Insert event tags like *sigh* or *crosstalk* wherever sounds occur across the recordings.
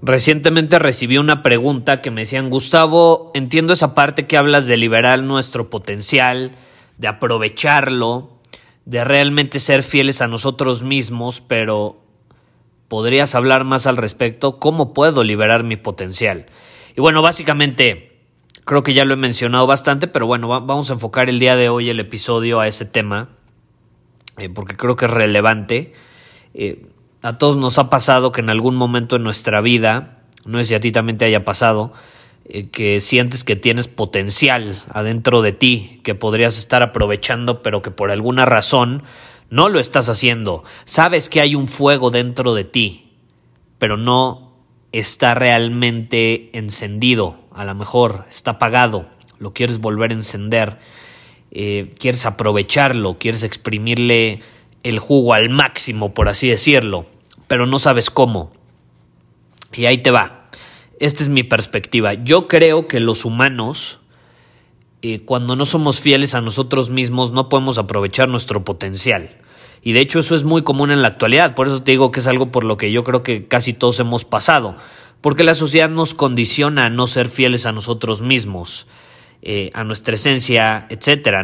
Recientemente recibí una pregunta que me decían, Gustavo, entiendo esa parte que hablas de liberar nuestro potencial, de aprovecharlo, de realmente ser fieles a nosotros mismos, pero ¿podrías hablar más al respecto? ¿Cómo puedo liberar mi potencial? Y bueno, básicamente, creo que ya lo he mencionado bastante, pero bueno, vamos a enfocar el día de hoy el episodio a ese tema, eh, porque creo que es relevante. Eh, a todos nos ha pasado que en algún momento en nuestra vida, no es si a ti también te haya pasado, eh, que sientes que tienes potencial adentro de ti, que podrías estar aprovechando, pero que por alguna razón no lo estás haciendo. Sabes que hay un fuego dentro de ti, pero no está realmente encendido. A lo mejor está apagado, lo quieres volver a encender, eh, quieres aprovecharlo, quieres exprimirle el jugo al máximo, por así decirlo, pero no sabes cómo. Y ahí te va. Esta es mi perspectiva. Yo creo que los humanos, eh, cuando no somos fieles a nosotros mismos, no podemos aprovechar nuestro potencial. Y de hecho eso es muy común en la actualidad. Por eso te digo que es algo por lo que yo creo que casi todos hemos pasado. Porque la sociedad nos condiciona a no ser fieles a nosotros mismos. Eh, a nuestra esencia,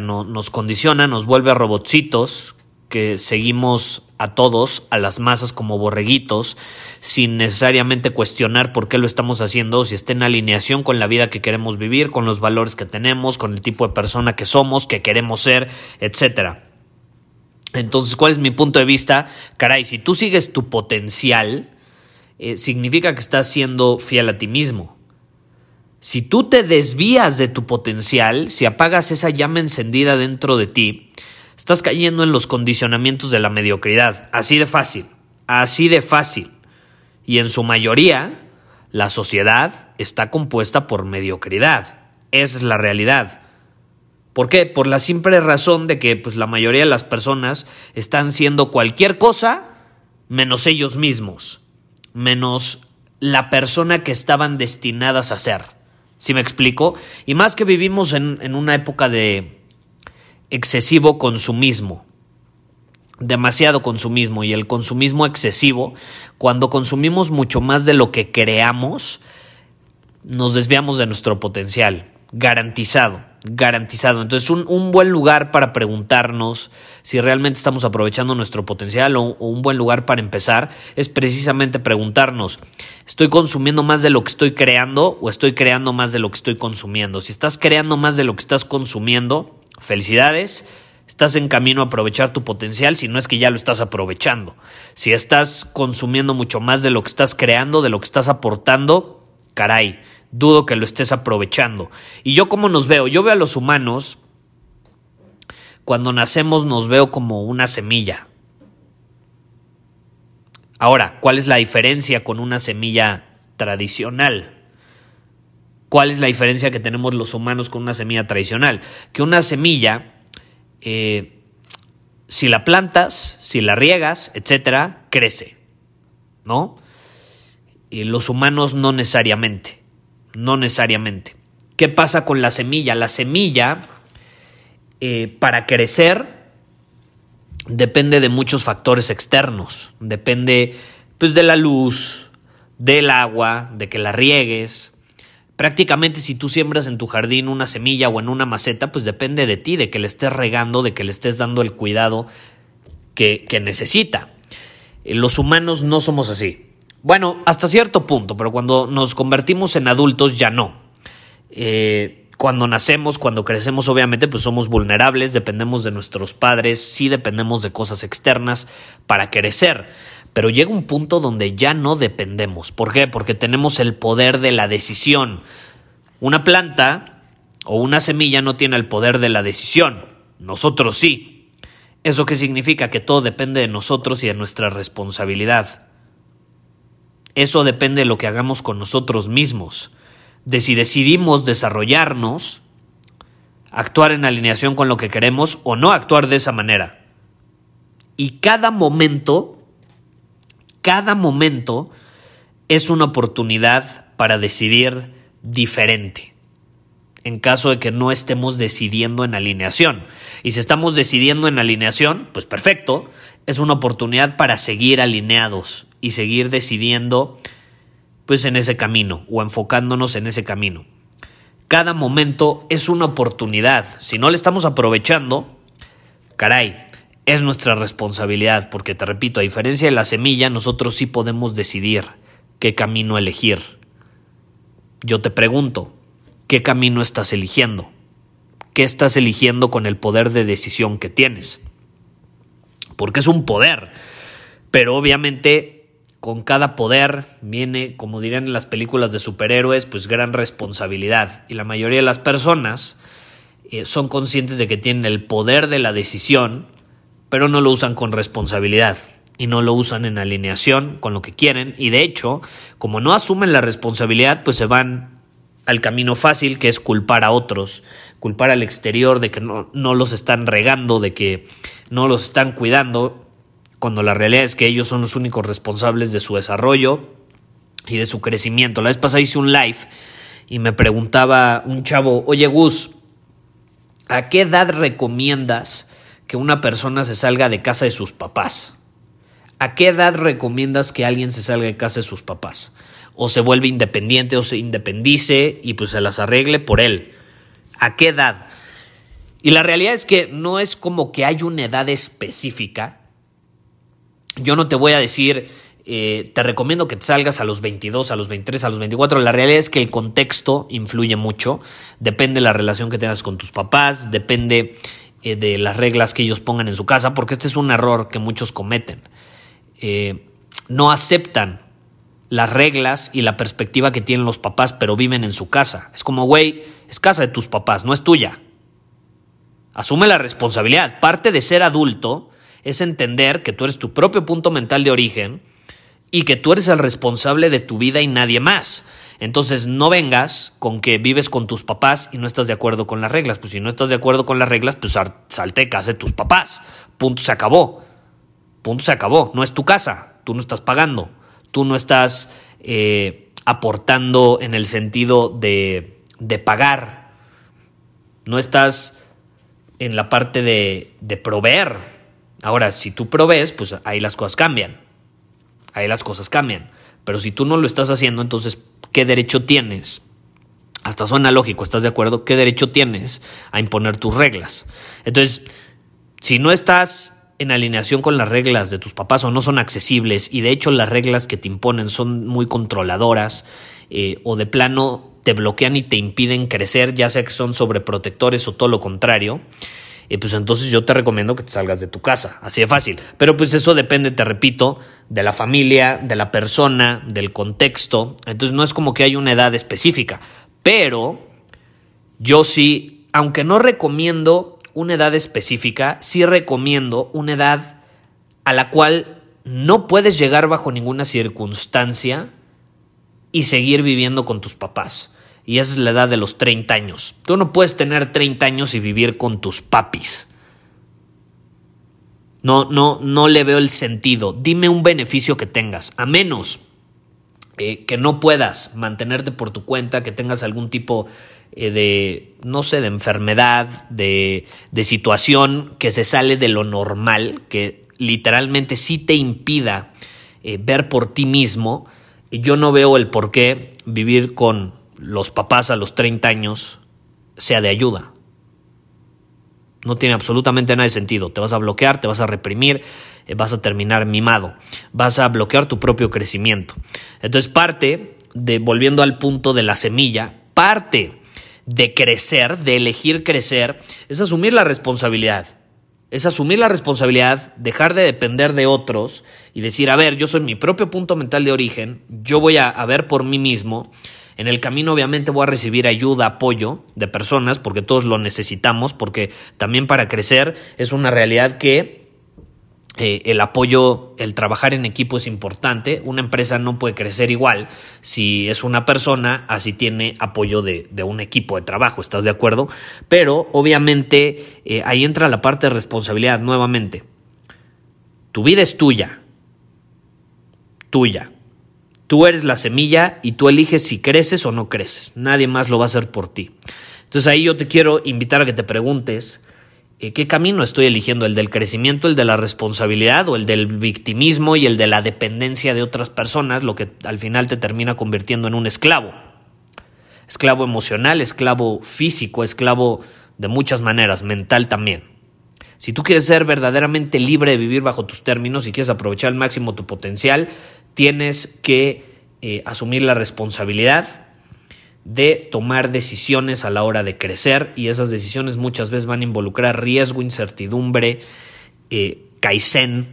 no, nos condiciona, nos vuelve a robotcitos que seguimos a todos, a las masas como borreguitos, sin necesariamente cuestionar por qué lo estamos haciendo, si está en alineación con la vida que queremos vivir, con los valores que tenemos, con el tipo de persona que somos, que queremos ser, etcétera. Entonces, ¿cuál es mi punto de vista? Caray, si tú sigues tu potencial, eh, significa que estás siendo fiel a ti mismo. Si tú te desvías de tu potencial, si apagas esa llama encendida dentro de ti, Estás cayendo en los condicionamientos de la mediocridad, así de fácil, así de fácil. Y en su mayoría, la sociedad está compuesta por mediocridad. Esa es la realidad. ¿Por qué? Por la simple razón de que pues, la mayoría de las personas están siendo cualquier cosa menos ellos mismos, menos la persona que estaban destinadas a ser. ¿Sí me explico? Y más que vivimos en, en una época de, excesivo consumismo, demasiado consumismo y el consumismo excesivo, cuando consumimos mucho más de lo que creamos, nos desviamos de nuestro potencial, garantizado, garantizado. Entonces, un, un buen lugar para preguntarnos si realmente estamos aprovechando nuestro potencial o, o, un buen lugar para empezar es precisamente preguntarnos, ¿estoy consumiendo más de lo que estoy creando o estoy creando más de lo que estoy consumiendo? Si estás creando más de lo que estás consumiendo, Felicidades, estás en camino a aprovechar tu potencial si no es que ya lo estás aprovechando. Si estás consumiendo mucho más de lo que estás creando, de lo que estás aportando, caray, dudo que lo estés aprovechando. Y yo cómo nos veo, yo veo a los humanos, cuando nacemos nos veo como una semilla. Ahora, ¿cuál es la diferencia con una semilla tradicional? ¿Cuál es la diferencia que tenemos los humanos con una semilla tradicional? Que una semilla, eh, si la plantas, si la riegas, etcétera, crece, ¿no? Y los humanos no necesariamente, no necesariamente. ¿Qué pasa con la semilla? La semilla, eh, para crecer, depende de muchos factores externos. Depende, pues, de la luz, del agua, de que la riegues, Prácticamente si tú siembras en tu jardín una semilla o en una maceta, pues depende de ti, de que le estés regando, de que le estés dando el cuidado que, que necesita. Eh, los humanos no somos así. Bueno, hasta cierto punto, pero cuando nos convertimos en adultos ya no. Eh, cuando nacemos, cuando crecemos, obviamente, pues somos vulnerables, dependemos de nuestros padres, sí dependemos de cosas externas para crecer. Pero llega un punto donde ya no dependemos. ¿Por qué? Porque tenemos el poder de la decisión. Una planta o una semilla no tiene el poder de la decisión. Nosotros sí. ¿Eso qué significa? Que todo depende de nosotros y de nuestra responsabilidad. Eso depende de lo que hagamos con nosotros mismos de si decidimos desarrollarnos, actuar en alineación con lo que queremos o no actuar de esa manera. Y cada momento, cada momento es una oportunidad para decidir diferente. En caso de que no estemos decidiendo en alineación. Y si estamos decidiendo en alineación, pues perfecto. Es una oportunidad para seguir alineados y seguir decidiendo pues en ese camino o enfocándonos en ese camino. Cada momento es una oportunidad. Si no le estamos aprovechando, caray, es nuestra responsabilidad, porque te repito, a diferencia de la semilla, nosotros sí podemos decidir qué camino elegir. Yo te pregunto, ¿qué camino estás eligiendo? ¿Qué estás eligiendo con el poder de decisión que tienes? Porque es un poder, pero obviamente con cada poder viene, como dirían en las películas de superhéroes, pues gran responsabilidad. Y la mayoría de las personas eh, son conscientes de que tienen el poder de la decisión, pero no lo usan con responsabilidad y no lo usan en alineación con lo que quieren. Y de hecho, como no asumen la responsabilidad, pues se van al camino fácil, que es culpar a otros, culpar al exterior de que no, no los están regando, de que no los están cuidando cuando la realidad es que ellos son los únicos responsables de su desarrollo y de su crecimiento. La vez pasada hice un live y me preguntaba un chavo, oye Gus, ¿a qué edad recomiendas que una persona se salga de casa de sus papás? ¿A qué edad recomiendas que alguien se salga de casa de sus papás? O se vuelve independiente o se independice y pues se las arregle por él. ¿A qué edad? Y la realidad es que no es como que hay una edad específica yo no te voy a decir, eh, te recomiendo que te salgas a los 22, a los 23, a los 24. La realidad es que el contexto influye mucho. Depende de la relación que tengas con tus papás, depende eh, de las reglas que ellos pongan en su casa, porque este es un error que muchos cometen. Eh, no aceptan las reglas y la perspectiva que tienen los papás, pero viven en su casa. Es como, güey, es casa de tus papás, no es tuya. Asume la responsabilidad. Parte de ser adulto es entender que tú eres tu propio punto mental de origen y que tú eres el responsable de tu vida y nadie más. Entonces no vengas con que vives con tus papás y no estás de acuerdo con las reglas. Pues si no estás de acuerdo con las reglas, pues salte casa de tus papás. Punto se acabó. Punto se acabó. No es tu casa. Tú no estás pagando. Tú no estás eh, aportando en el sentido de, de pagar. No estás en la parte de, de proveer. Ahora, si tú provees, pues ahí las cosas cambian. Ahí las cosas cambian. Pero si tú no lo estás haciendo, entonces, ¿qué derecho tienes? Hasta suena lógico, ¿estás de acuerdo? ¿Qué derecho tienes a imponer tus reglas? Entonces, si no estás en alineación con las reglas de tus papás o no son accesibles y de hecho las reglas que te imponen son muy controladoras eh, o de plano te bloquean y te impiden crecer, ya sea que son sobreprotectores o todo lo contrario, y pues entonces yo te recomiendo que te salgas de tu casa, así de fácil. Pero pues eso depende, te repito, de la familia, de la persona, del contexto. Entonces no es como que hay una edad específica, pero yo sí, aunque no recomiendo una edad específica, sí recomiendo una edad a la cual no puedes llegar bajo ninguna circunstancia y seguir viviendo con tus papás y esa es la edad de los 30 años. Tú no puedes tener 30 años y vivir con tus papis. No, no, no le veo el sentido. Dime un beneficio que tengas, a menos eh, que no puedas mantenerte por tu cuenta, que tengas algún tipo eh, de, no sé, de enfermedad, de, de situación que se sale de lo normal, que literalmente sí te impida eh, ver por ti mismo. Yo no veo el por qué vivir con los papás a los 30 años sea de ayuda. No tiene absolutamente nada de sentido. Te vas a bloquear, te vas a reprimir, eh, vas a terminar mimado. Vas a bloquear tu propio crecimiento. Entonces parte de, volviendo al punto de la semilla, parte de crecer, de elegir crecer, es asumir la responsabilidad. Es asumir la responsabilidad, dejar de depender de otros y decir, a ver, yo soy mi propio punto mental de origen, yo voy a, a ver por mí mismo. En el camino obviamente voy a recibir ayuda, apoyo de personas, porque todos lo necesitamos, porque también para crecer es una realidad que eh, el apoyo, el trabajar en equipo es importante. Una empresa no puede crecer igual si es una persona, así tiene apoyo de, un equipo de trabajo, ¿estás de acuerdo? Pero obviamente eh, ahí entra la parte de responsabilidad nuevamente. Tu vida es tuya, tuya. Tú eres la semilla y tú eliges si creces o no creces. Nadie más lo va a hacer por ti. Entonces ahí yo te quiero invitar a que te preguntes, eh, ¿Qué camino estoy eligiendo? ¿El del crecimiento, el de la responsabilidad o el del victimismo y el de la dependencia de otras personas, lo que al final te termina convirtiendo en un esclavo? Esclavo emocional, esclavo físico, esclavo de muchas maneras, mental también. Si tú quieres ser verdaderamente libre de vivir bajo tus términos y quieres aprovechar al máximo tu potencial, tienes que eh, asumir la responsabilidad de tomar decisiones a la hora de crecer y esas decisiones muchas veces van a involucrar riesgo, incertidumbre, eh, kaizen,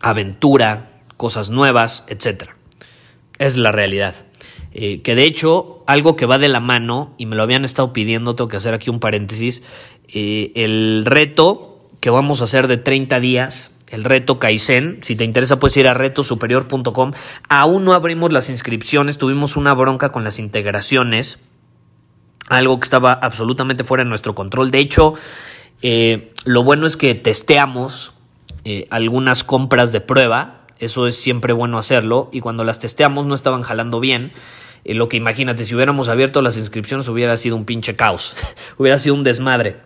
aventura, cosas nuevas, etc. Es la realidad. Eh, que de hecho, algo que va de la mano, y me lo habían estado pidiendo, tengo que hacer aquí un paréntesis, eh, el reto que vamos a hacer de 30 días el reto Kaizen. Si te interesa, puedes ir a retosuperior.com. Aún no abrimos las inscripciones, tuvimos una bronca con las integraciones, algo que estaba absolutamente fuera de nuestro control. De hecho, eh, lo bueno es que testeamos eh, algunas compras de prueba, eso es siempre bueno hacerlo, y cuando las testeamos no estaban jalando bien. Eh, lo que imagínate, si hubiéramos abierto las inscripciones hubiera sido un pinche caos, *laughs* hubiera sido un desmadre.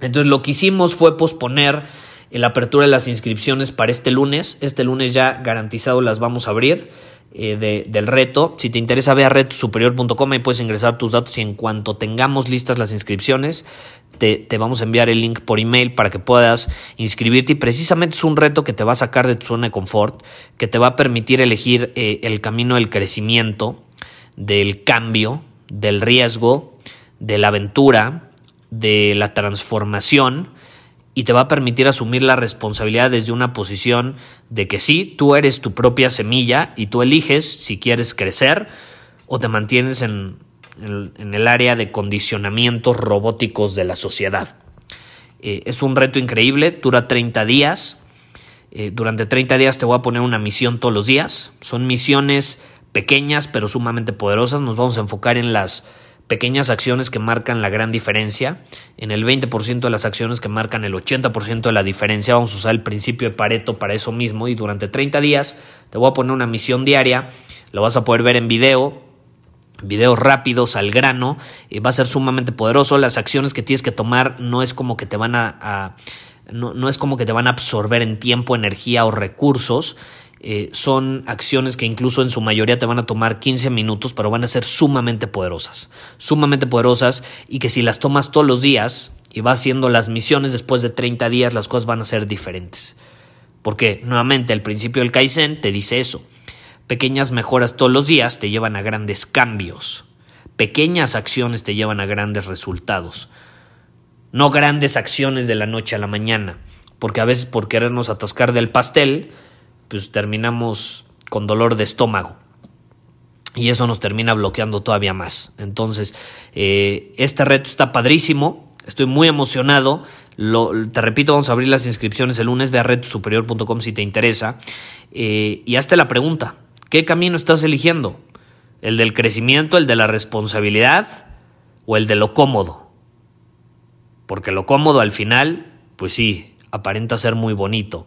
Entonces lo que hicimos fue posponer la apertura de las inscripciones para este lunes. Este lunes ya garantizado las vamos a abrir eh, del reto. Si te interesa, ve a retosuperior.com y puedes ingresar tus datos y en cuanto tengamos listas las inscripciones, te, vamos a enviar el link por email para que puedas inscribirte. Y precisamente es un reto que te va a sacar de tu zona de confort, que te va a permitir elegir eh, el camino del crecimiento, del cambio, del riesgo, de la aventura, de la transformación y te va a permitir asumir la responsabilidad desde una posición de que sí, tú eres tu propia semilla y tú eliges si quieres crecer o te mantienes en, el área de condicionamientos robóticos de la sociedad. Eh, es un reto increíble, dura 30 días. Eh, durante 30 días te voy a poner una misión todos los días. Son misiones pequeñas pero sumamente poderosas. Nos vamos a enfocar en las pequeñas acciones que marcan la gran diferencia. En el 20% de las acciones que marcan el 80% de la diferencia, vamos a usar el principio de Pareto para eso mismo. Y durante 30 días te voy a poner una misión diaria. Lo vas a poder ver en video, videos rápidos al grano. Y va a ser sumamente poderoso. Las acciones que tienes que tomar no es como que te van a, no, no es como que te van a absorber en tiempo, energía o recursos eh, son acciones que incluso en su mayoría te van a tomar 15 minutos, pero van a ser sumamente poderosas, sumamente poderosas y que si las tomas todos los días y vas haciendo las misiones después de 30 días, las cosas van a ser diferentes. Porque nuevamente el principio del Kaizen te dice eso. Pequeñas mejoras todos los días te llevan a grandes cambios. Pequeñas acciones te llevan a grandes resultados. No grandes acciones de la noche a la mañana. Porque a veces por querernos atascar del pastel, pues terminamos con dolor de estómago. Y eso nos termina bloqueando todavía más. Entonces, eh, este reto está padrísimo. Estoy muy emocionado. Te repito, vamos a abrir las inscripciones el lunes. Ve a retosuperior.com si te interesa. Eh, y hazte la pregunta. ¿Qué camino estás eligiendo? ¿El del crecimiento, el de la responsabilidad o el de lo cómodo? Porque lo cómodo al final, pues sí, aparenta ser muy bonito,